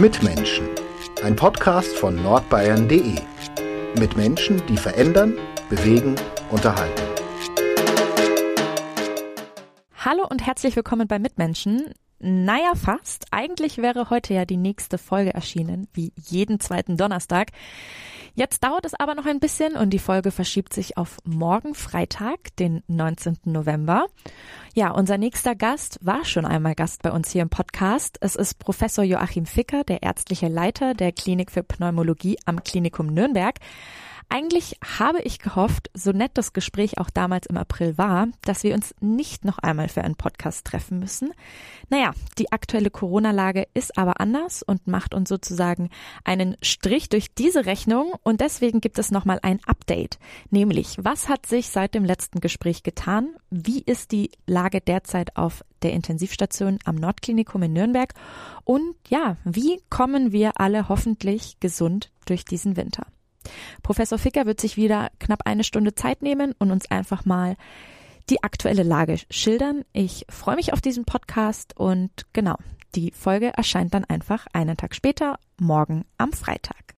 Mitmenschen, ein Podcast von nordbayern.de. Mit Menschen, die verändern, bewegen, unterhalten. Hallo und herzlich willkommen bei Mitmenschen. Naja, fast. Eigentlich wäre heute ja die nächste Folge erschienen, wie jeden zweiten Donnerstag. Jetzt dauert es aber noch ein bisschen und die Folge verschiebt sich auf morgen Freitag, den 19. November. Ja, unser nächster Gast war schon einmal Gast bei uns hier im Podcast. Es ist Professor Joachim Ficker, der ärztliche Leiter der Klinik für Pneumologie am Klinikum Nürnberg. Eigentlich habe ich gehofft, so nett das Gespräch auch damals im April war, dass wir uns nicht noch einmal für einen Podcast treffen müssen. Naja, die aktuelle Corona-Lage ist aber anders und macht uns sozusagen einen Strich durch diese Rechnung und deswegen gibt es nochmal ein Update. Nämlich, was hat sich seit dem letzten Gespräch getan? Wie ist die Lage derzeit auf der Intensivstation am Nordklinikum in Nürnberg? Und ja, wie kommen wir alle hoffentlich gesund durch diesen Winter? Professor Ficker wird sich wieder knapp eine Stunde Zeit nehmen und uns einfach mal die aktuelle Lage schildern. Ich freue mich auf diesen Podcast und genau, die Folge erscheint dann einfach einen Tag später, morgen am Freitag.